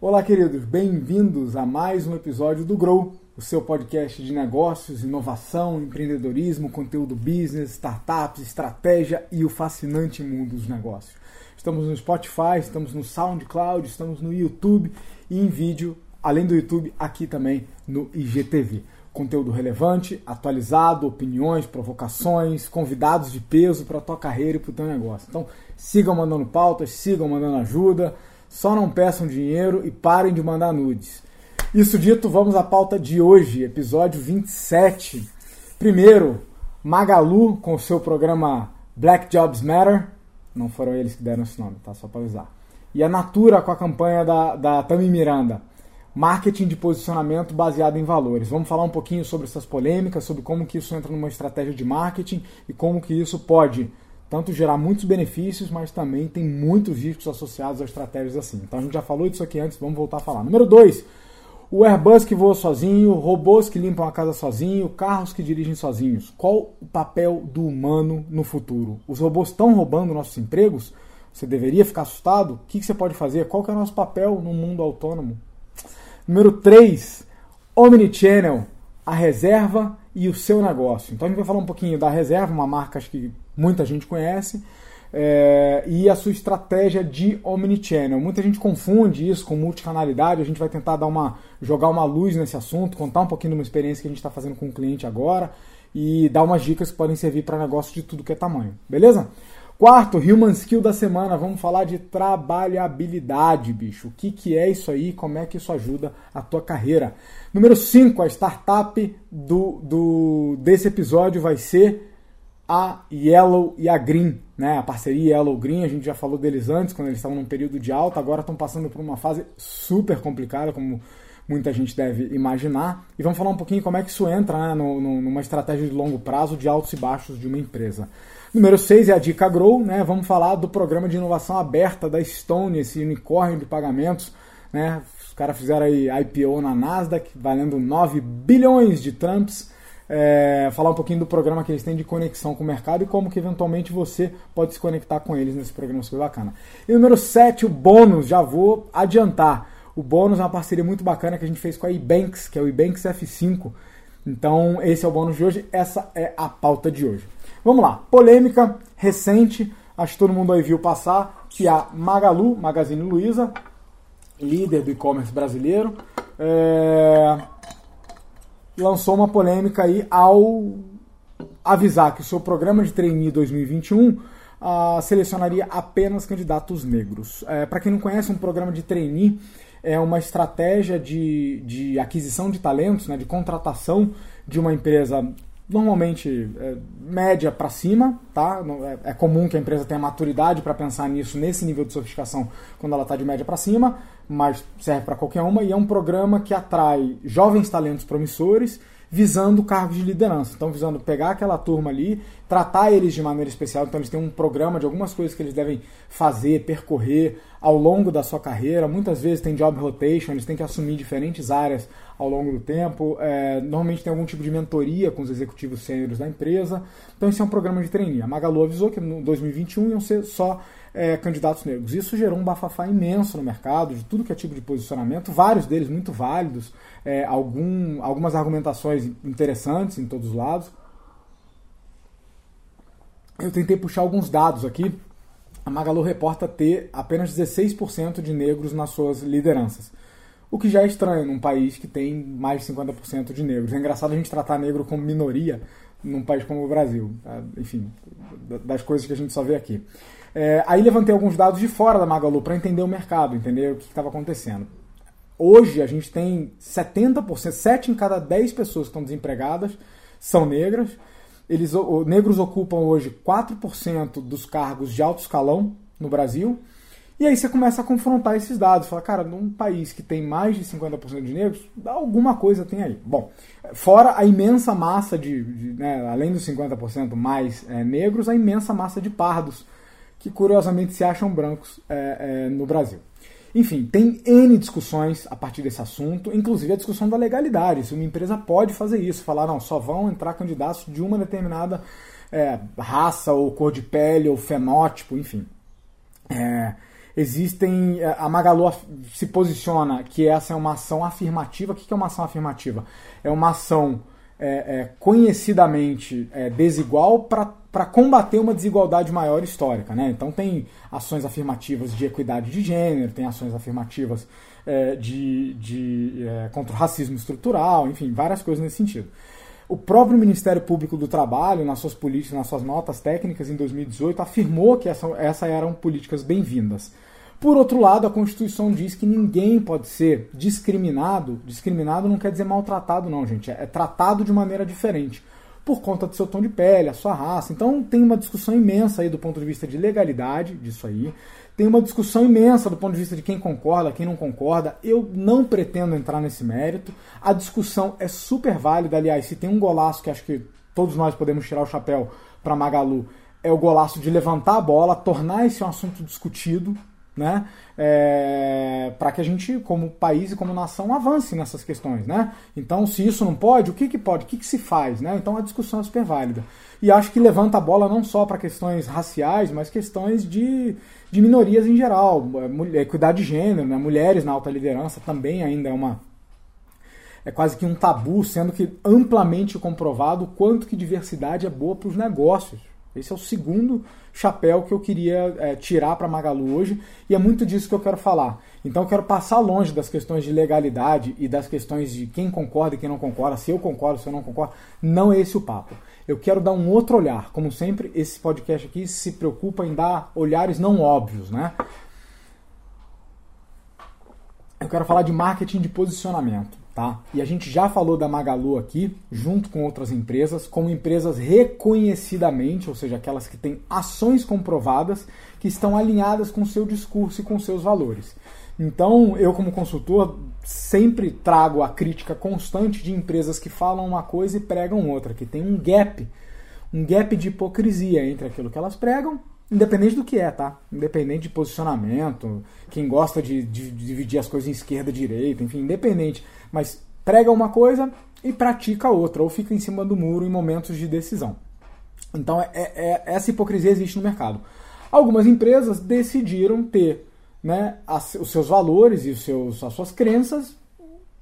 Olá, queridos, bem-vindos a mais um episódio do Grow, o seu podcast de negócios, inovação, empreendedorismo, conteúdo business, startups, estratégia e o fascinante mundo dos negócios. Estamos no Spotify, estamos no SoundCloud, estamos no YouTube e em vídeo, além do YouTube, aqui também no IGTV. Conteúdo relevante, atualizado, opiniões, provocações, convidados de peso para a tua carreira e para o teu negócio. Então, sigam mandando pautas, sigam mandando ajuda só não peçam dinheiro e parem de mandar nudes. Isso dito, vamos à pauta de hoje, episódio 27. Primeiro, Magalu com o seu programa Black Jobs Matter. Não foram eles que deram esse nome, tá? Só para avisar. E a Natura com a campanha da, da Tami Miranda. Marketing de posicionamento baseado em valores. Vamos falar um pouquinho sobre essas polêmicas, sobre como que isso entra numa estratégia de marketing e como que isso pode tanto gerar muitos benefícios, mas também tem muitos riscos associados a estratégias assim. Então a gente já falou disso aqui antes, vamos voltar a falar. Número 2, o Airbus que voa sozinho, robôs que limpam a casa sozinho, carros que dirigem sozinhos. Qual o papel do humano no futuro? Os robôs estão roubando nossos empregos? Você deveria ficar assustado? O que você pode fazer? Qual é o nosso papel no mundo autônomo? Número 3, Omnichannel, a reserva e o seu negócio. Então a gente vai falar um pouquinho da reserva, uma marca que muita gente conhece, é, e a sua estratégia de omnichannel. Muita gente confunde isso com multicanalidade, a gente vai tentar dar uma, jogar uma luz nesse assunto, contar um pouquinho de uma experiência que a gente está fazendo com o cliente agora e dar umas dicas que podem servir para negócio de tudo que é tamanho, beleza? Quarto, Human Skill da semana, vamos falar de trabalhabilidade, bicho. O que, que é isso aí? Como é que isso ajuda a tua carreira? Número 5, a startup do, do, desse episódio vai ser a Yellow e a Green, né? A parceria Yellow Green, a gente já falou deles antes, quando eles estavam num período de alta, agora estão passando por uma fase super complicada, como muita gente deve imaginar. E vamos falar um pouquinho como é que isso entra né, no, no, numa estratégia de longo prazo de altos e baixos de uma empresa. Número 6 é a Dica Grow, né? Vamos falar do programa de inovação aberta da Stone, esse unicórnio de pagamentos, né? Os caras fizeram aí IPO na Nasdaq, valendo 9 bilhões de Trumps é, falar um pouquinho do programa que eles têm de conexão com o mercado e como que eventualmente você pode se conectar com eles nesse programa super bacana. E número 7, o bônus, já vou adiantar. O bônus é uma parceria muito bacana que a gente fez com a Ebanks, que é o Ebanks F5. Então, esse é o bônus de hoje, essa é a pauta de hoje. Vamos lá, polêmica recente, acho que todo mundo aí viu passar, que a Magalu, Magazine Luiza, líder do e-commerce brasileiro, é, lançou uma polêmica aí ao avisar que o seu programa de trainee 2021 uh, ah, selecionaria apenas candidatos negros. É, Para quem não conhece, um programa de trainee é uma estratégia de, de aquisição de talentos, né, de contratação de uma empresa normalmente é, média para cima, tá? É, é, comum que a empresa tenha maturidade para pensar nisso nesse nível de sofisticação quando ela está de média para cima, mas serve para qualquer uma e é um programa que atrai jovens talentos promissores visando cargos de liderança. Então, visando pegar aquela turma ali, tratar eles de maneira especial. Então, eles têm um programa de algumas coisas que eles devem fazer, percorrer ao longo da sua carreira. Muitas vezes tem job rotation, eles têm que assumir diferentes áreas ao longo do tempo. É, normalmente tem algum tipo de mentoria com os executivos sêniores da empresa. Então, esse é um programa de trainee. A Magalu avisou que no 2021 iam ser só é, candidatos negros. Isso gerou um bafafá imenso no mercado, de tudo que é tipo de posicionamento, vários deles muito válidos, é, algum, algumas argumentações interessantes em todos os lados. Eu tentei puxar alguns dados aqui. A Magalu reporta ter apenas 16% de negros nas suas lideranças. O que já é estranho num país que tem mais de 50% de negros. É engraçado a gente tratar negro como minoria num país como o Brasil. Tá? Enfim, das coisas que a gente só vê aqui. É, aí levantei alguns dados de fora da Magalu para entender o mercado, entender o que estava acontecendo. Hoje a gente tem 70%, 7 em cada 10 pessoas que estão desempregadas são negras. Eles, negros ocupam hoje 4% dos cargos de alto escalão no Brasil. E aí você começa a confrontar esses dados. Fala, cara, num país que tem mais de 50% de negros, alguma coisa tem aí. Bom, fora a imensa massa de, de né, além dos 50% mais é, negros, a imensa massa de pardos que curiosamente se acham brancos é, é, no Brasil. Enfim, tem N discussões a partir desse assunto, inclusive a discussão da legalidade. Se uma empresa pode fazer isso, falar, não, só vão entrar candidatos de uma determinada é, raça ou cor de pele ou fenótipo, enfim. É, existem. É, a Magalu se posiciona que essa é uma ação afirmativa. O que é uma ação afirmativa? É uma ação é, é, conhecidamente é, desigual para combater uma desigualdade maior histórica. Né? Então, tem ações afirmativas de equidade de gênero, tem ações afirmativas é, de, de é, contra o racismo estrutural, enfim, várias coisas nesse sentido. O próprio Ministério Público do Trabalho, nas suas políticas, nas suas notas técnicas em 2018, afirmou que essa, essa eram políticas bem-vindas. Por outro lado, a Constituição diz que ninguém pode ser discriminado. Discriminado não quer dizer maltratado, não, gente. É, é tratado de maneira diferente por conta do seu tom de pele, a sua raça. Então tem uma discussão imensa aí do ponto de vista de legalidade disso aí. Tem uma discussão imensa do ponto de vista de quem concorda, quem não concorda. Eu não pretendo entrar nesse mérito. A discussão é super válida. Aliás, se tem um golaço que acho que todos nós podemos tirar o chapéu para Magalu, é o golaço de levantar a bola, tornar esse um assunto discutido, né? É, para que a gente, como país e como nação, avance nessas questões, né? Então, se isso não pode, o que, que pode? O que, que se faz, né? Então, a discussão é super válida. E acho que levanta a bola não só para questões raciais, mas questões de, de minorias em geral, é, equidade de gênero, né? mulheres na alta liderança também ainda é uma é quase que um tabu, sendo que amplamente comprovado o quanto que diversidade é boa para os negócios. Esse é o segundo chapéu que eu queria é, tirar para Magalu hoje e é muito disso que eu quero falar. Então eu quero passar longe das questões de legalidade e das questões de quem concorda e quem não concorda, se eu concordo, se eu não concordo. Não é esse o papo. Eu quero dar um outro olhar. Como sempre, esse podcast aqui se preocupa em dar olhares não óbvios, né? Eu quero falar de marketing de posicionamento. Tá? E a gente já falou da Magalu aqui, junto com outras empresas, como empresas reconhecidamente, ou seja, aquelas que têm ações comprovadas que estão alinhadas com seu discurso e com seus valores. Então, eu como consultor sempre trago a crítica constante de empresas que falam uma coisa e pregam outra, que tem um gap, um gap de hipocrisia entre aquilo que elas pregam Independente do que é, tá? Independente de posicionamento, quem gosta de, de, de dividir as coisas em esquerda e direita, enfim, independente. Mas prega uma coisa e pratica outra, ou fica em cima do muro em momentos de decisão. Então, é, é, essa hipocrisia existe no mercado. Algumas empresas decidiram ter né, as, os seus valores e os seus, as suas crenças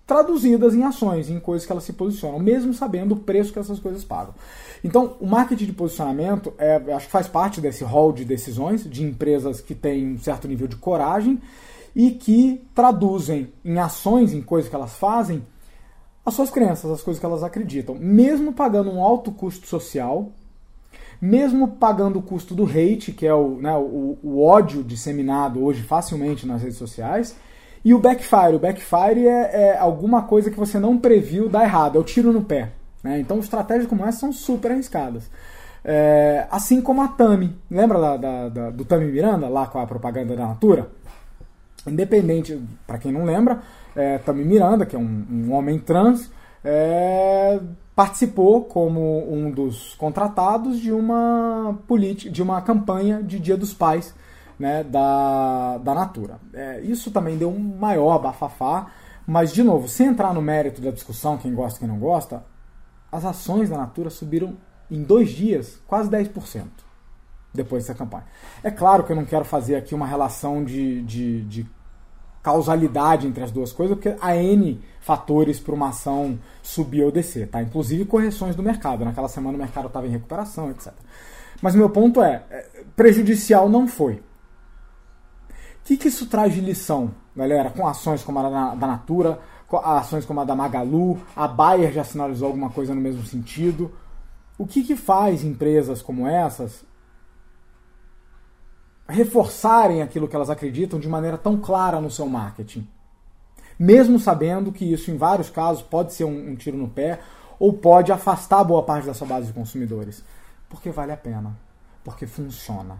traduzidas em ações, em coisas que elas se posicionam, mesmo sabendo o preço que essas coisas pagam. Então, o marketing de posicionamento é, acho que faz parte desse rol de decisões de empresas que têm um certo nível de coragem e que traduzem em ações, em coisas que elas fazem, as suas crenças, as coisas que elas acreditam, mesmo pagando um alto custo social, mesmo pagando o custo do hate, que é o, né, o, o ódio disseminado hoje facilmente nas redes sociais, e o backfire. O backfire é, é, alguma coisa que você não previu dar errado, é o tiro no pé. Né? Então, estratégias como essa são super arriscadas. É, assim como a Tami. Lembra da, da, da, do Tami Miranda, lá com a propaganda da Natura? Independente, para quem não lembra, é, Tami Miranda, que é um, um homem trans, é, participou como um dos contratados de uma, de uma campanha de Dia dos Pais né, da, da Natura. É, isso também deu um maior bafafá, mas, de novo, sem entrar no mérito da discussão, quem gosta quem não gosta, as ações da Natura subiram em dois dias quase 10% depois dessa campanha. É claro que eu não quero fazer aqui uma relação de, de, de causalidade entre as duas coisas, porque há N fatores para uma ação subir ou descer, tá? Inclusive correções do mercado. Naquela semana o mercado estava em recuperação, etc. Mas meu ponto é, é, prejudicial não foi. O que, que isso traz de lição, galera, com ações como a da, da Natura, ações como a da Magalu, a Bayer já sinalizou alguma coisa no mesmo sentido. O que, que faz empresas como essas reforçarem aquilo que elas acreditam de maneira tão clara no seu marketing? Mesmo sabendo que isso, em vários casos, pode ser um, um tiro no pé ou pode afastar boa parte da sua base de consumidores. Porque vale a pena. Porque funciona.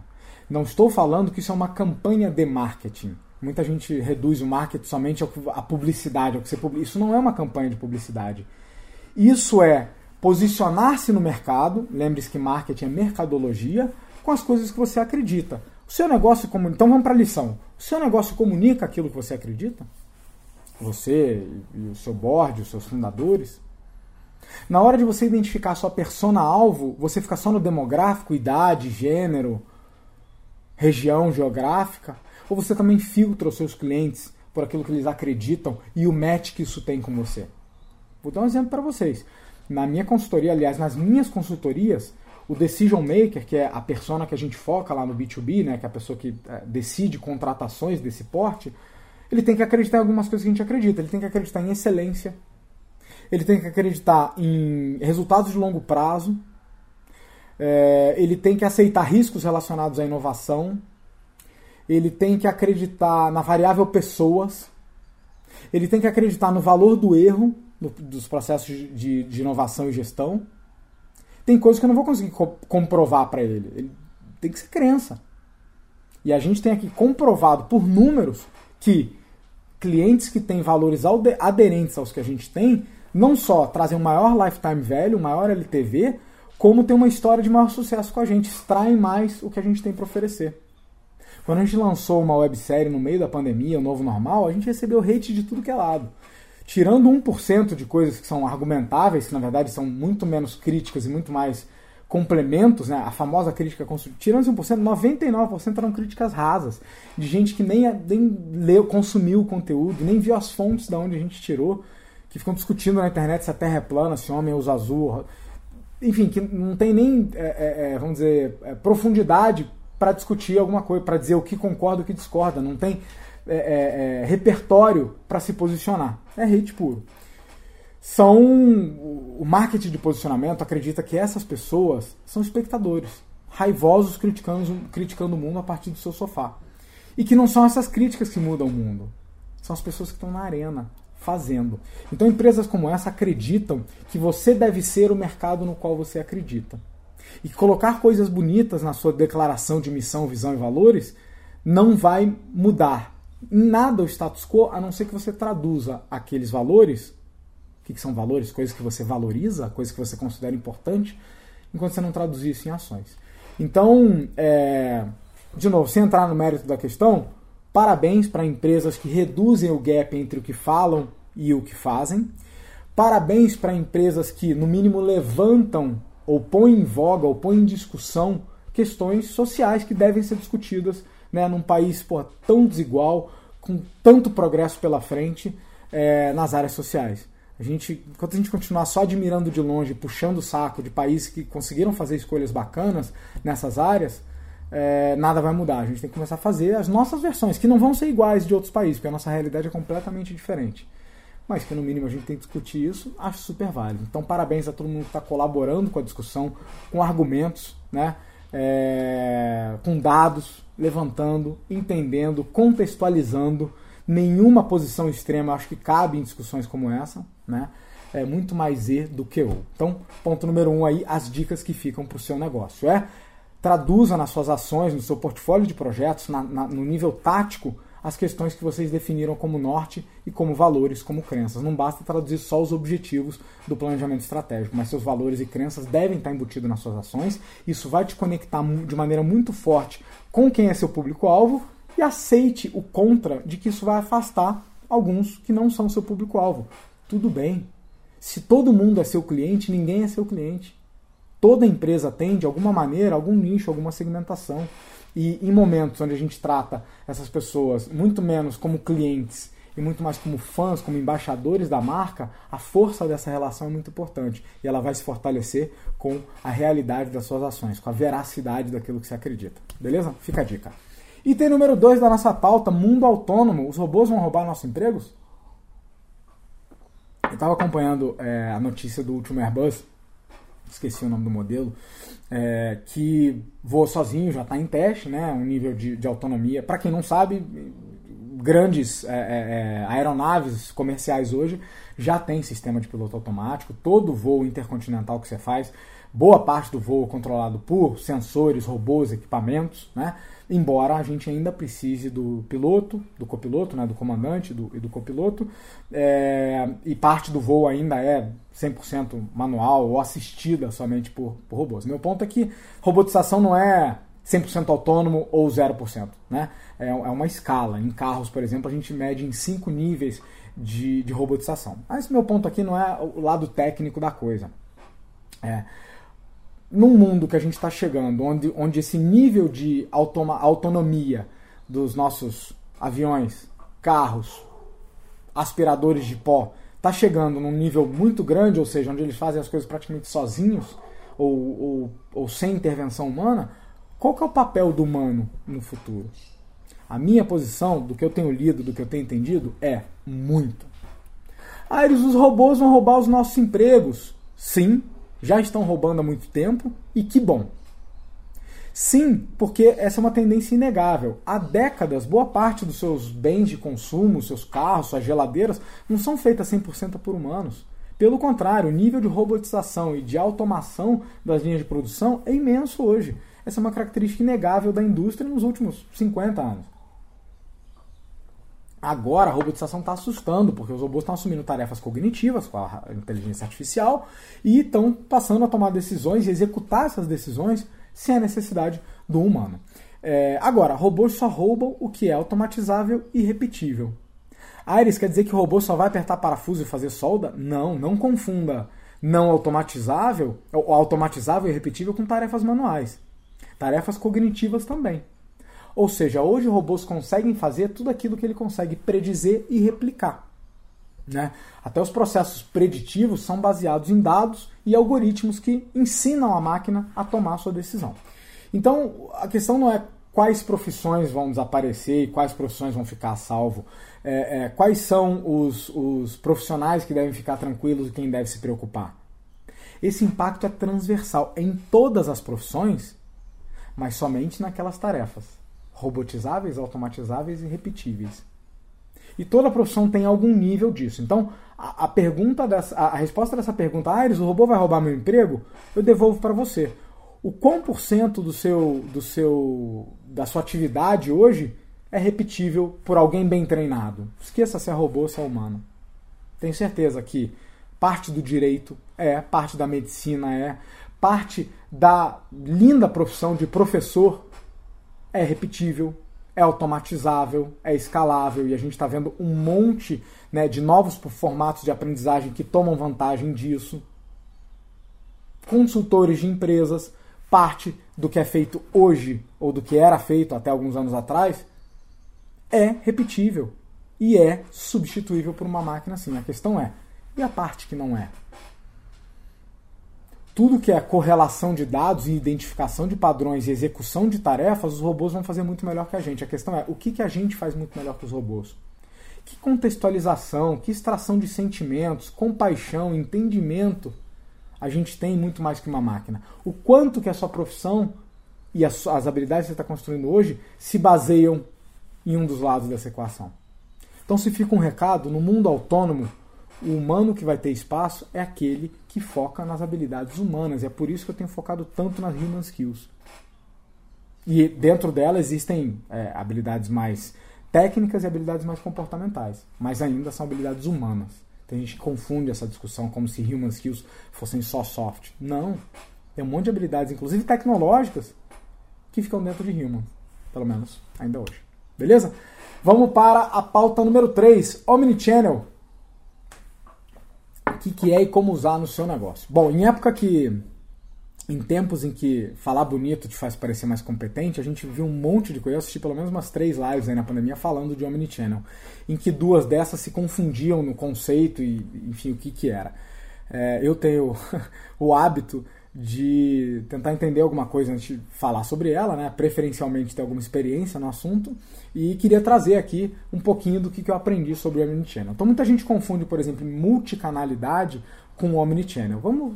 Não estou falando que isso é uma campanha de marketing. Muita gente reduz o marketing somente à publicidade, ao que você publica. Isso não é uma campanha de publicidade. Isso é posicionar-se no mercado. Lembre-se que marketing é mercadologia com as coisas que você acredita. O seu negócio comunica. Então vamos para a lição. O seu negócio comunica aquilo que você acredita? Você e o seu board, os seus fundadores? Na hora de você identificar a sua persona-alvo, você fica só no demográfico, idade, gênero, região geográfica, ou você também filtra os seus clientes por aquilo que eles acreditam e o match que isso tem com você. Vou dar um exemplo para vocês. Na minha consultoria, aliás, nas minhas consultorias, o decision maker, que é a persona que a gente foca lá no B2B, né, que é a pessoa que é, decide contratações desse porte, ele tem que acreditar em algumas coisas que a gente acredita. Ele tem que acreditar em excelência, ele tem que acreditar em resultados de longo prazo, é, ele tem que aceitar riscos relacionados à inovação, ele tem que acreditar na variável pessoas, ele tem que acreditar no valor do erro no, dos processos de, de, inovação e gestão. Tem coisas que eu não vou conseguir co comprovar para ele. Ele tem que ser crença. E a gente tem aqui comprovado por números que clientes que têm valores aderentes aos que a gente tem, não só trazem um maior lifetime value, um maior LTV, como tem uma história de maior sucesso com a gente, extraem mais o que a gente tem para oferecer. Quando a gente lançou uma websérie no meio da pandemia, o Novo Normal, a gente recebeu hate de tudo que é lado. Tirando 1% de coisas que são argumentáveis, que na verdade são muito menos críticas e muito mais complementos, né? a famosa crítica construtiva, tirando 1%, 99% eram críticas rasas, de gente que nem, nem leu, consumiu o conteúdo, nem viu as fontes de onde a gente tirou, que ficam discutindo na internet se a Terra é plana, se homem usa azul, enfim, que não tem nem, é, é, é vamos dizer, é, profundidade para discutir alguma coisa, para dizer o que concorda o que discorda. Não tem é, é, é repertório para se posicionar. É hate puro. São o marketing de posicionamento acredita que essas pessoas são espectadores, raivosos criticando, criticando o mundo a partir do seu sofá. E que não são essas críticas que mudam o mundo. São as pessoas que estão na arena, fazendo. Então empresas como essa acreditam que você deve ser o mercado no qual você acredita. E colocar coisas bonitas na sua declaração de missão, visão e valores não vai mudar nada o status quo, a não ser que você traduza aqueles valores, que, que são valores? Coisas que você valoriza, coisas que você considera importante, enquanto você não traduzir isso em ações. Então, é, de novo, sem entrar no mérito da questão, Parabéns para empresas que reduzem o gap entre o que falam e o que fazem. Parabéns para empresas que, no mínimo, levantam ou põem em voga ou põem em discussão questões sociais que devem ser discutidas né, num país porra, tão desigual, com tanto progresso pela frente é, nas áreas sociais. A gente, enquanto a gente continuar só admirando de longe, puxando o saco de países que conseguiram fazer escolhas bacanas nessas áreas, é, nada vai mudar. A gente tem que começar a fazer as nossas versões, que não vão ser iguais de outros países, porque a nossa realidade é completamente diferente. Mas que no mínimo a gente tem que discutir isso, acho super válido. Então, parabéns a todo mundo que está colaborando com a discussão, com argumentos, né? É, com dados, levantando, entendendo, contextualizando. Nenhuma posição extrema acho que cabe em discussões como essa, né? É muito mais E do que O. Então, ponto número um aí, as dicas que ficam para o seu negócio. É traduza nas suas ações, no seu portfólio de projetos, na, na, no nível tático, as questões que vocês definiram como norte e como valores, como crenças. Não basta traduzir só os objetivos do planejamento estratégico, mas seus valores e crenças devem estar embutidos nas suas ações. Isso vai te conectar de maneira muito forte com quem é seu público-alvo e aceite o contra de que isso vai afastar alguns que não são seu público-alvo. Tudo bem. Se todo mundo é seu cliente, ninguém é seu cliente. Toda empresa tem, de alguma maneira, algum nicho, alguma segmentação. E em momentos onde a gente trata essas pessoas muito menos como clientes e muito mais como fãs, como embaixadores da marca, a força dessa relação é muito importante. E ela vai se fortalecer com a realidade das suas ações, com a veracidade daquilo que você acredita. Beleza? Fica a dica. Item número 2 da nossa pauta: mundo autônomo. Os robôs vão roubar nossos empregos? Eu estava acompanhando é, a notícia do último Airbus esqueci o nome do modelo, é, que voa sozinho, já está em teste, né, um nível de, de autonomia. Para quem não sabe, grandes é, é, é, aeronaves comerciais hoje já tem sistema de piloto automático, todo voo intercontinental que você faz, boa parte do voo controlado por sensores, robôs, equipamentos, né? Embora a gente ainda precise do piloto, do copiloto, né, do comandante do, e do copiloto, é, e parte do voo ainda é 100% manual ou assistida somente por, por robôs. Meu ponto é que robotização não é 100% autônomo ou 0%. Né? É, é uma escala. Em carros, por exemplo, a gente mede em cinco níveis de, de robotização. Mas meu ponto aqui não é o lado técnico da coisa. É, num mundo que a gente está chegando, onde, onde esse nível de automa, autonomia dos nossos aviões, carros, aspiradores de pó está chegando num nível muito grande, ou seja, onde eles fazem as coisas praticamente sozinhos ou, ou, ou sem intervenção humana, qual que é o papel do humano no futuro? A minha posição, do que eu tenho lido, do que eu tenho entendido, é muito. Aires, os robôs vão roubar os nossos empregos. Sim, já estão roubando há muito tempo e que bom. Sim, porque essa é uma tendência inegável. Há décadas, boa parte dos seus bens de consumo, seus carros, suas geladeiras, não são feitas 100% por humanos. Pelo contrário, o nível de robotização e de automação das linhas de produção é imenso hoje. Essa é uma característica inegável da indústria nos últimos 50 anos. Agora a robotização está assustando, porque os robôs estão assumindo tarefas cognitivas com a inteligência artificial e estão passando a tomar decisões e executar essas decisões sem a necessidade do humano. É, agora, robôs só roubam o que é automatizável e repetível. Aires quer dizer que o robô só vai apertar parafuso e fazer solda? Não, não confunda não automatizável, ou automatizável e repetível com tarefas manuais. Tarefas cognitivas também. Ou seja, hoje robôs conseguem fazer tudo aquilo que ele consegue predizer e replicar. Né? Até os processos preditivos são baseados em dados e algoritmos que ensinam a máquina a tomar a sua decisão. Então, a questão não é quais profissões vão desaparecer e quais profissões vão ficar a salvo. É, é, quais são os, os profissionais que devem ficar tranquilos e quem deve se preocupar. Esse impacto é transversal em todas as profissões, mas somente naquelas tarefas robotizáveis, automatizáveis e repetíveis. E toda profissão tem algum nível disso. Então, a, a pergunta dessa, a, a, resposta dessa pergunta, Aires, o robô vai roubar meu emprego? Eu devolvo para você. O quão por cento do seu, do seu, da sua atividade hoje é repetível por alguém bem treinado? Esqueça se é robô ou se é humano. Tenho certeza que parte do direito é, parte da medicina é, parte da linda profissão de professor é repetível, é automatizável, é escalável e a gente está vendo um monte né, de novos formatos de aprendizagem que tomam vantagem disso. Consultores de empresas, parte do que é feito hoje ou do que era feito até alguns anos atrás é repetível e é substituível por uma máquina assim. A questão é, e a parte que não é? Tudo que é correlação de dados e identificação de padrões e execução de tarefas, os robôs vão fazer muito melhor que a gente. A questão é o que, que a gente faz muito melhor que os robôs? Que contextualização, que extração de sentimentos, compaixão, entendimento a gente tem muito mais que uma máquina. O quanto que a sua profissão e as, as habilidades que você está construindo hoje se baseiam em um dos lados dessa equação. Então, se fica um recado, no mundo autônomo, o humano que vai ter espaço é aquele que foca nas habilidades humanas. E é por isso que eu tenho focado tanto nas human skills. E dentro dela existem é, habilidades mais técnicas e habilidades mais comportamentais, mas ainda são habilidades humanas. Tem gente que confunde essa discussão como se human skills fossem só soft. Não. Tem um monte de habilidades, inclusive tecnológicas, que ficam dentro de human. Pelo menos ainda hoje. Beleza? Vamos para a pauta número 3, Omnichannel que, que é e como usar no seu negócio. Bom, em época que. Em tempos em que falar bonito te faz parecer mais competente, a gente viu um monte de coisa. Eu assisti pelo menos umas três lives aí na pandemia falando de Omnichannel, em que duas dessas se confundiam no conceito e, enfim, o que, que era. É, eu tenho o hábito de tentar entender alguma coisa antes de falar sobre ela, né? preferencialmente ter alguma experiência no assunto, e queria trazer aqui um pouquinho do que eu aprendi sobre o Omnichannel. Então muita gente confunde, por exemplo, multicanalidade com o Omnichannel. Vamos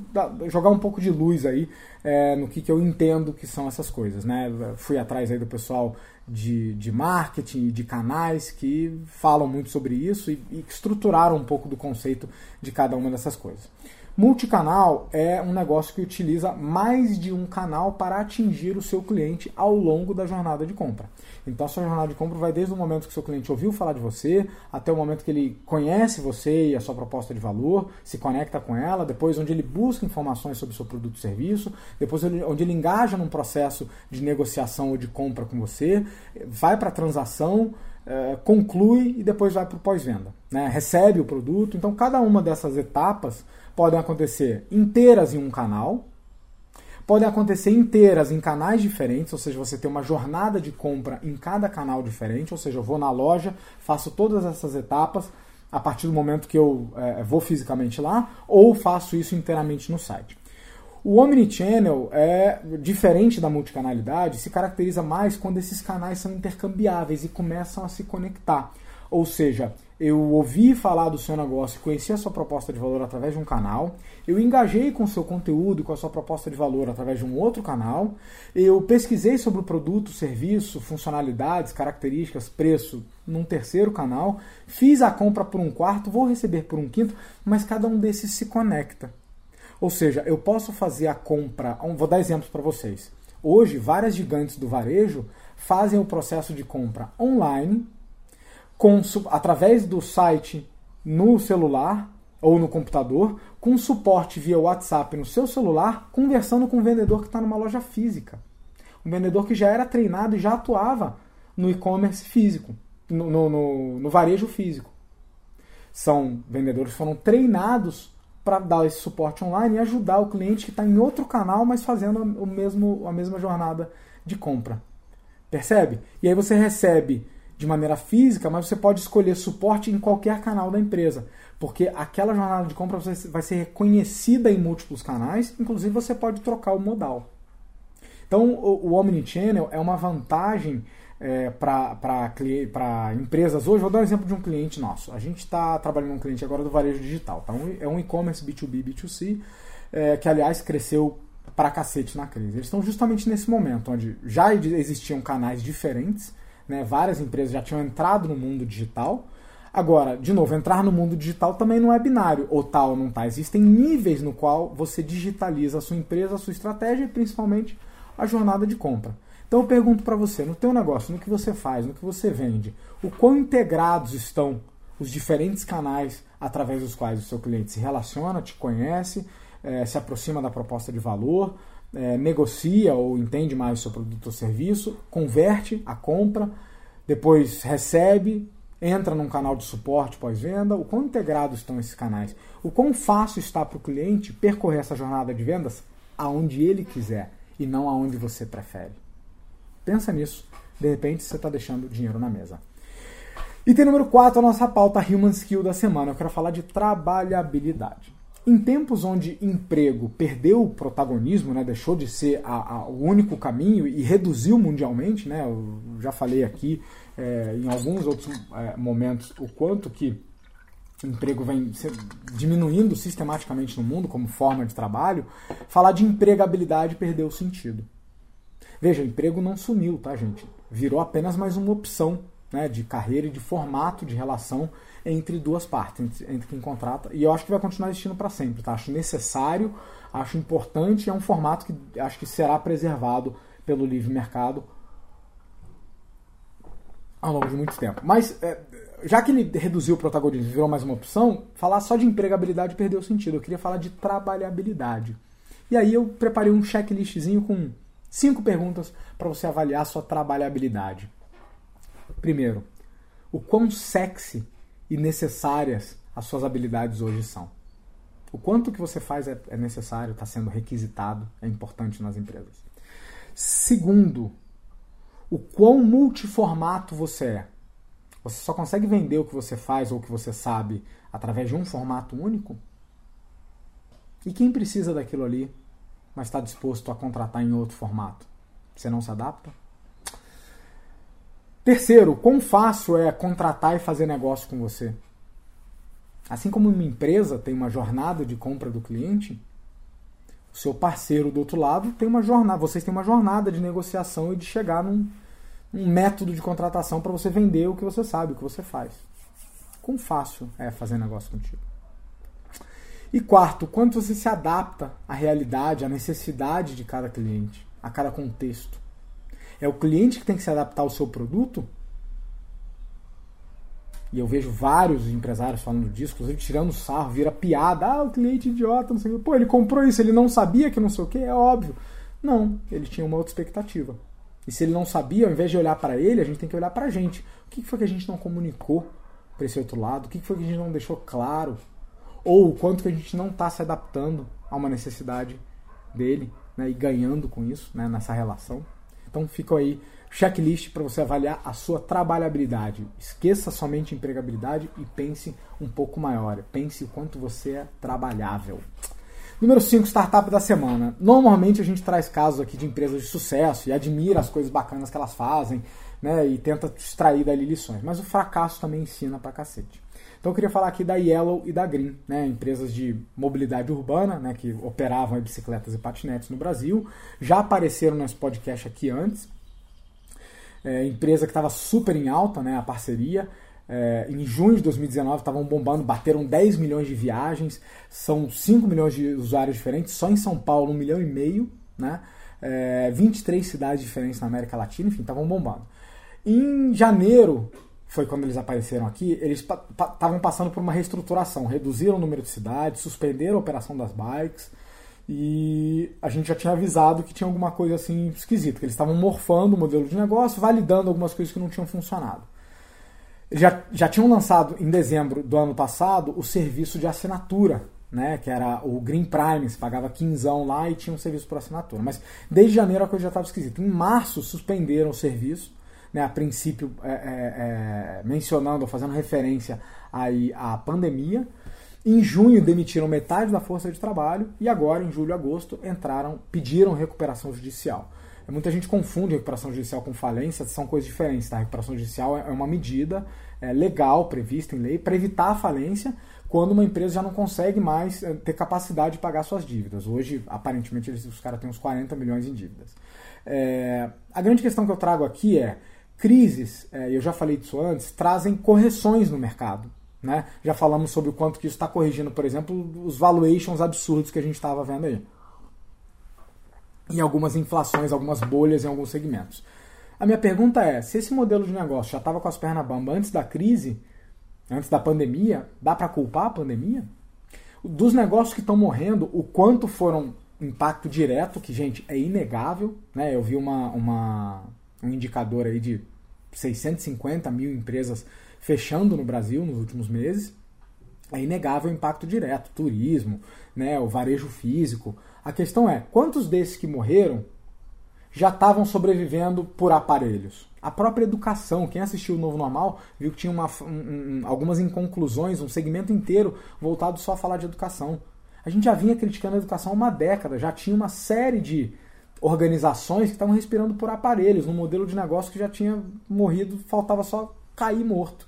jogar um pouco de luz aí é, no que, que eu entendo que são essas coisas. Né? Fui atrás aí do pessoal de, de marketing e de canais que falam muito sobre isso e, e estruturaram um pouco do conceito de cada uma dessas coisas. Multicanal é um negócio que utiliza mais de um canal para atingir o seu cliente ao longo da jornada de compra. Então a sua jornada de compra vai desde o momento que o seu cliente ouviu falar de você, até o momento que ele conhece você e a sua proposta de valor, se conecta com ela, depois onde ele busca informações sobre o seu produto ou serviço, depois onde ele engaja num processo de negociação ou de compra com você, vai para a transação, é, conclui e depois vai para o pós-venda. Né? Recebe o produto. Então, cada uma dessas etapas podem acontecer inteiras em um canal, podem acontecer inteiras em canais diferentes, ou seja, você tem uma jornada de compra em cada canal diferente, ou seja, eu vou na loja, faço todas essas etapas a partir do momento que eu é, vou fisicamente lá, ou faço isso inteiramente no site. O Omnichannel é diferente da multicanalidade, se caracteriza mais quando esses canais são intercambiáveis e começam a se conectar. Ou seja, eu ouvi falar do seu negócio, conheci a sua proposta de valor através de um canal, eu engajei com o seu conteúdo, com a sua proposta de valor através de um outro canal, eu pesquisei sobre o produto, serviço, funcionalidades, características, preço num terceiro canal, fiz a compra por um quarto, vou receber por um quinto, mas cada um desses se conecta. Ou seja, eu posso fazer a compra. Vou dar exemplos para vocês. Hoje, várias gigantes do varejo fazem o processo de compra online, com, através do site no celular ou no computador, com suporte via WhatsApp no seu celular, conversando com um vendedor que está numa loja física. Um vendedor que já era treinado e já atuava no e-commerce físico, no, no, no, no varejo físico. São vendedores que foram treinados para dar esse suporte online e ajudar o cliente que está em outro canal, mas fazendo o mesmo, a mesma jornada de compra. Percebe? E aí você recebe de maneira física, mas você pode escolher suporte em qualquer canal da empresa, porque aquela jornada de compra vai ser reconhecida em múltiplos canais, inclusive você pode trocar o modal. Então, o, o Omnichannel é uma vantagem é, para empresas hoje. Vou dar um exemplo de um cliente nosso. A gente está trabalhando com um cliente agora do varejo digital. Tá? é um e-commerce B2B, B2C, é, que aliás cresceu para cacete na crise. Eles estão justamente nesse momento, onde já existiam canais diferentes, né? várias empresas já tinham entrado no mundo digital. Agora, de novo, entrar no mundo digital também não é binário, ou tal ou não tá. Existem níveis no qual você digitaliza a sua empresa, a sua estratégia e principalmente a jornada de compra. Então eu pergunto para você, no teu negócio, no que você faz, no que você vende, o quão integrados estão os diferentes canais através dos quais o seu cliente se relaciona, te conhece, é, se aproxima da proposta de valor, é, negocia ou entende mais o seu produto ou serviço, converte a compra, depois recebe, entra num canal de suporte pós-venda, o quão integrados estão esses canais, o quão fácil está para o cliente percorrer essa jornada de vendas aonde ele quiser e não aonde você prefere. Pensa nisso. De repente você está deixando dinheiro na mesa. Item número 4, a nossa pauta Human Skill da semana. Eu quero falar de trabalhabilidade. Em tempos onde emprego perdeu o protagonismo, né, deixou de ser a, a, o único caminho e reduziu mundialmente, né, eu já falei aqui é, em alguns outros é, momentos o quanto que emprego vem diminuindo sistematicamente no mundo como forma de trabalho, falar de empregabilidade perdeu o sentido. Veja, emprego não sumiu, tá, gente? Virou apenas mais uma opção né, de carreira e de formato de relação entre duas partes, entre, entre quem contrata. E eu acho que vai continuar existindo para sempre, tá? Acho necessário, acho importante, é um formato que acho que será preservado pelo livre mercado ao longo de muito tempo. Mas, é, já que ele reduziu o protagonismo e virou mais uma opção, falar só de empregabilidade perdeu sentido. Eu queria falar de trabalhabilidade. E aí eu preparei um checklistzinho com Cinco perguntas para você avaliar a sua trabalhabilidade. Primeiro, o quão sexy e necessárias as suas habilidades hoje são. O quanto que você faz é, é necessário, está sendo requisitado, é importante nas empresas. Segundo, o quão multiformato você é. Você só consegue vender o que você faz ou o que você sabe através de um formato único? E quem precisa daquilo ali mas está disposto a contratar em outro formato? Você não se adapta? Terceiro, quão fácil é contratar e fazer negócio com você? Assim como uma empresa tem uma jornada de compra do cliente, o seu parceiro do outro lado tem uma jornada, vocês têm uma jornada de negociação e de chegar num um método de contratação para você vender o que você sabe, o que você faz. Quão fácil é fazer negócio contigo? E quarto, quanto você se adapta à realidade, à necessidade de cada cliente, a cada contexto. É o cliente que tem que se adaptar ao seu produto? E eu vejo vários empresários falando disso, inclusive tirando sarro, vira piada. Ah, o cliente idiota, não sei o que. Pô, ele comprou isso, ele não sabia que não sei o que, é óbvio. Não, ele tinha uma outra expectativa. E se ele não sabia, ao invés de olhar para ele, a gente tem que olhar para a gente. O que foi que a gente não comunicou para esse outro lado? O que foi que a gente não deixou claro? Ou o quanto que a gente não está se adaptando a uma necessidade dele né, e ganhando com isso, né, nessa relação. Então fica aí checklist para você avaliar a sua trabalhabilidade. Esqueça somente empregabilidade e pense um pouco maior. Pense o quanto você é trabalhável. Número 5, startup da semana. Normalmente a gente traz casos aqui de empresas de sucesso e admira as coisas bacanas que elas fazem, né, e tenta extrair dali lições. Mas o fracasso também ensina pra cacete. Então eu queria falar aqui da Yellow e da Green, né, empresas de mobilidade urbana, né, que operavam bicicletas e patinetes no Brasil. Já apareceram nesse podcast aqui antes. É, empresa que estava super em alta, né, a parceria. É, em junho de 2019 estavam bombando, bateram 10 milhões de viagens, são 5 milhões de usuários diferentes, só em São Paulo 1 milhão e meio, né? É, 23 cidades diferentes na América Latina, enfim, estavam bombando. Em janeiro, foi quando eles apareceram aqui, eles estavam passando por uma reestruturação, reduziram o número de cidades, suspenderam a operação das bikes, e a gente já tinha avisado que tinha alguma coisa assim esquisita, que eles estavam morfando o modelo de negócio, validando algumas coisas que não tinham funcionado já, já tinham lançado em dezembro do ano passado o serviço de assinatura, né, que era o Green Prime, você pagava quinzão lá e tinha um serviço por assinatura. Mas desde janeiro a coisa já estava esquisita. Em março suspenderam o serviço, né, a princípio é, é, é, mencionando, fazendo referência aí à pandemia. Em junho demitiram metade da força de trabalho e agora, em julho e agosto, entraram, pediram recuperação judicial. Muita gente confunde recuperação judicial com falência, são coisas diferentes. Tá? A recuperação judicial é uma medida é, legal prevista em lei para evitar a falência quando uma empresa já não consegue mais é, ter capacidade de pagar suas dívidas. Hoje, aparentemente, eles, os caras têm uns 40 milhões em dívidas. É, a grande questão que eu trago aqui é crises, é, eu já falei disso antes, trazem correções no mercado. Né? Já falamos sobre o quanto que isso está corrigindo, por exemplo, os valuations absurdos que a gente estava vendo aí em algumas inflações, algumas bolhas em alguns segmentos. A minha pergunta é: se esse modelo de negócio já estava com as pernas bambas antes da crise, antes da pandemia, dá para culpar a pandemia? Dos negócios que estão morrendo, o quanto foram impacto direto, que, gente, é inegável. Né? Eu vi uma, uma, um indicador aí de 650 mil empresas fechando no Brasil nos últimos meses. É inegável o impacto direto, turismo, né, o varejo físico, a questão é, quantos desses que morreram já estavam sobrevivendo por aparelhos? A própria educação, quem assistiu o Novo Normal viu que tinha uma, um, algumas inconclusões, um segmento inteiro voltado só a falar de educação. A gente já vinha criticando a educação há uma década, já tinha uma série de organizações que estavam respirando por aparelhos, num modelo de negócio que já tinha morrido, faltava só cair morto.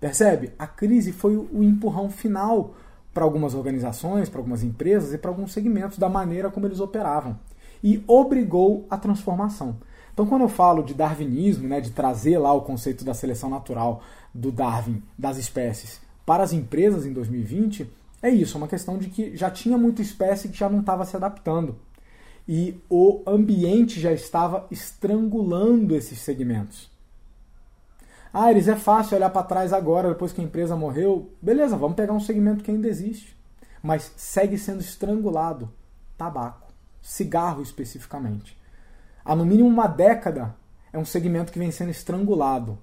Percebe? A crise foi o empurrão final para algumas organizações, para algumas empresas e para alguns segmentos da maneira como eles operavam e obrigou a transformação. Então, quando eu falo de darwinismo, né, de trazer lá o conceito da seleção natural do Darwin das espécies para as empresas em 2020, é isso, é uma questão de que já tinha muita espécie que já não estava se adaptando. E o ambiente já estava estrangulando esses segmentos. Ah, eles é fácil olhar para trás agora, depois que a empresa morreu. Beleza, vamos pegar um segmento que ainda existe. Mas segue sendo estrangulado. Tabaco. Cigarro especificamente. Há no mínimo uma década é um segmento que vem sendo estrangulado.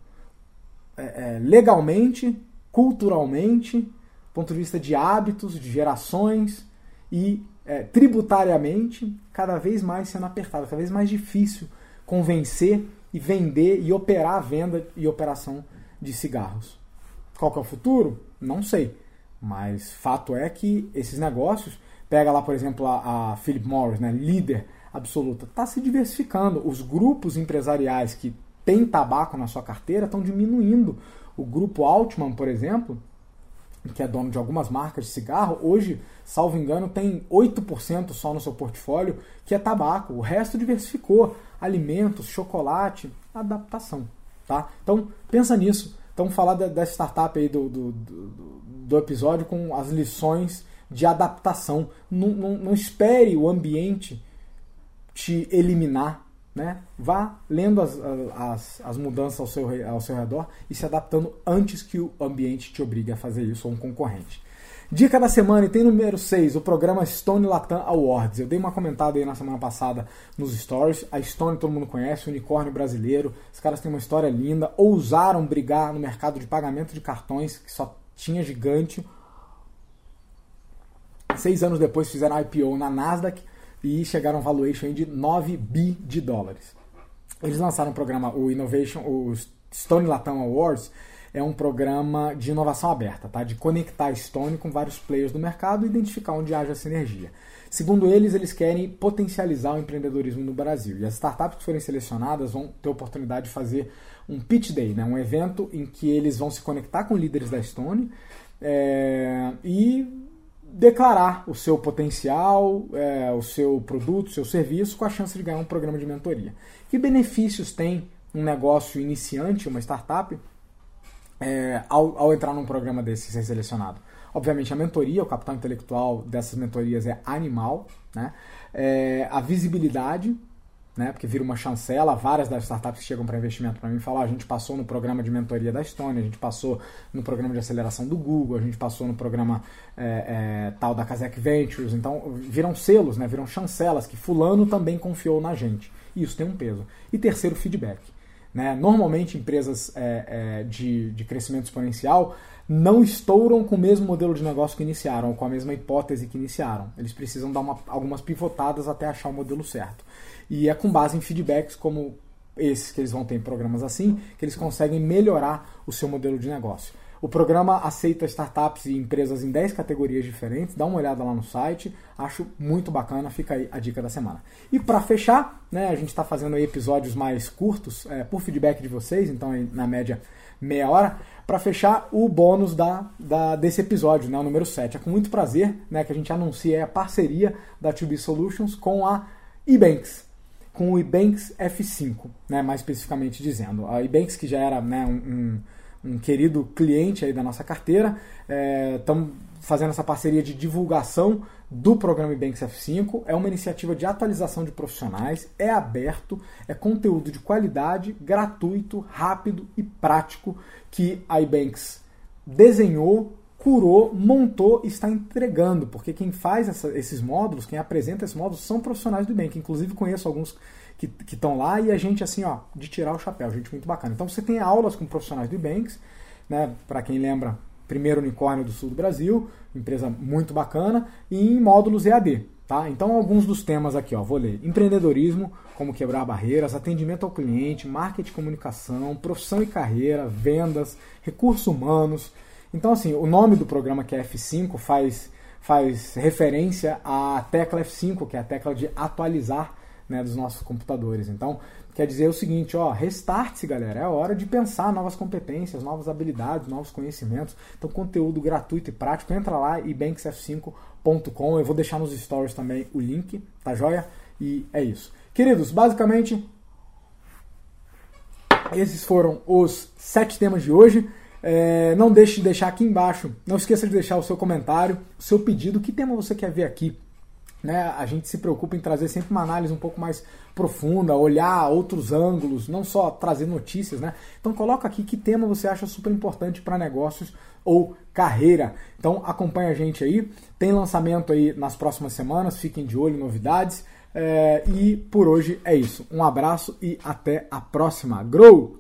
É, é, legalmente, culturalmente, do ponto de vista de hábitos, de gerações e é, tributariamente, cada vez mais sendo apertado, cada vez mais difícil convencer e vender e operar a venda e operação de cigarros. Qual que é o futuro? Não sei. Mas fato é que esses negócios, pega lá, por exemplo, a, a Philip Morris, né, líder absoluta, está se diversificando. Os grupos empresariais que têm tabaco na sua carteira estão diminuindo. O grupo Altman, por exemplo, que é dono de algumas marcas de cigarro, hoje, salvo engano, tem 8% só no seu portfólio que é tabaco. O resto diversificou. Alimentos, chocolate, adaptação. Tá? Então, pensa nisso. Então, falar dessa startup aí do, do, do, do episódio com as lições de adaptação. Não, não, não espere o ambiente te eliminar né? Vá lendo as, as, as mudanças ao seu, ao seu redor e se adaptando antes que o ambiente te obrigue a fazer isso ou um concorrente. Dica da semana, e tem número 6, o programa Stone Latam Awards. Eu dei uma comentada aí na semana passada nos stories. A Stone todo mundo conhece, unicórnio brasileiro. Os caras têm uma história linda. Ousaram brigar no mercado de pagamento de cartões, que só tinha gigante. Seis anos depois fizeram IPO na Nasdaq e chegaram a um valuation de 9 bi de dólares. Eles lançaram um programa, o Innovation, o Stone Latam Awards, é um programa de inovação aberta, tá? de conectar a Stone com vários players do mercado e identificar onde haja sinergia. Segundo eles, eles querem potencializar o empreendedorismo no Brasil. E as startups que forem selecionadas vão ter a oportunidade de fazer um pitch day, né? um evento em que eles vão se conectar com líderes da Stone é, e declarar o seu potencial, é, o seu produto, o seu serviço, com a chance de ganhar um programa de mentoria. Que benefícios tem um negócio iniciante, uma startup, é, ao, ao, entrar num programa desse ser selecionado? Obviamente a mentoria, o capital intelectual dessas mentorias é animal, né? É, a visibilidade, né? Porque vira uma chancela, várias das startups que chegam para investimento para mim falam, ah, a gente passou no programa de mentoria da Estônia, a gente passou no programa de aceleração do Google, a gente passou no programa é, é, tal da Kazek Ventures, então viram selos, né? Viram chancelas que fulano também confiou na gente. E isso tem um peso. E terceiro, feedback. Né? Normalmente, empresas é, é, de, de crescimento exponencial não estouram com o mesmo modelo de negócio que iniciaram, ou com a mesma hipótese que iniciaram. Eles precisam dar uma, algumas pivotadas até achar o modelo certo. E é com base em feedbacks como esses que eles vão ter em programas assim, que eles conseguem melhorar o seu modelo de negócio. O programa aceita startups e empresas em 10 categorias diferentes. Dá uma olhada lá no site. Acho muito bacana. Fica aí a dica da semana. E para fechar, né, a gente está fazendo episódios mais curtos é, por feedback de vocês, então na média meia hora. Para fechar, o bônus da, da, desse episódio, né, o número 7. É com muito prazer né, que a gente anuncia a parceria da 2B Solutions com a Ebanks com o Ebanks F5, né, mais especificamente dizendo. A Ebanks, que já era né, um, um querido cliente aí da nossa carteira. Estamos é, fazendo essa parceria de divulgação do programa Banks F5. É uma iniciativa de atualização de profissionais, é aberto, é conteúdo de qualidade, gratuito, rápido e prático que a Ibanks desenhou, curou, montou e está entregando, porque quem faz essa, esses módulos, quem apresenta esses módulos são profissionais do Ibank. Inclusive conheço alguns que estão lá e a gente, assim, ó, de tirar o chapéu, gente muito bacana. Então você tem aulas com profissionais do Banks, né, para quem lembra, primeiro unicórnio do sul do Brasil, empresa muito bacana, e em módulos EAD. Tá? Então, alguns dos temas aqui, ó, vou ler: empreendedorismo, como quebrar barreiras, atendimento ao cliente, marketing comunicação, profissão e carreira, vendas, recursos humanos. Então, assim, o nome do programa que é F5 faz, faz referência à tecla F5, que é a tecla de atualizar né, dos nossos computadores. Então, quer dizer o seguinte, ó, restart-se, galera. É hora de pensar novas competências, novas habilidades, novos conhecimentos. Então, conteúdo gratuito e prático. Entra lá e banksf5.com. Eu vou deixar nos stories também o link, tá joia? E é isso. Queridos, basicamente, esses foram os sete temas de hoje. É, não deixe de deixar aqui embaixo. Não esqueça de deixar o seu comentário, o seu pedido. Que tema você quer ver aqui? Né, a gente se preocupa em trazer sempre uma análise um pouco mais profunda, olhar outros ângulos, não só trazer notícias, né? Então coloca aqui que tema você acha super importante para negócios ou carreira. Então acompanha a gente aí. Tem lançamento aí nas próximas semanas, fiquem de olho, novidades. É, e por hoje é isso. Um abraço e até a próxima. Grow!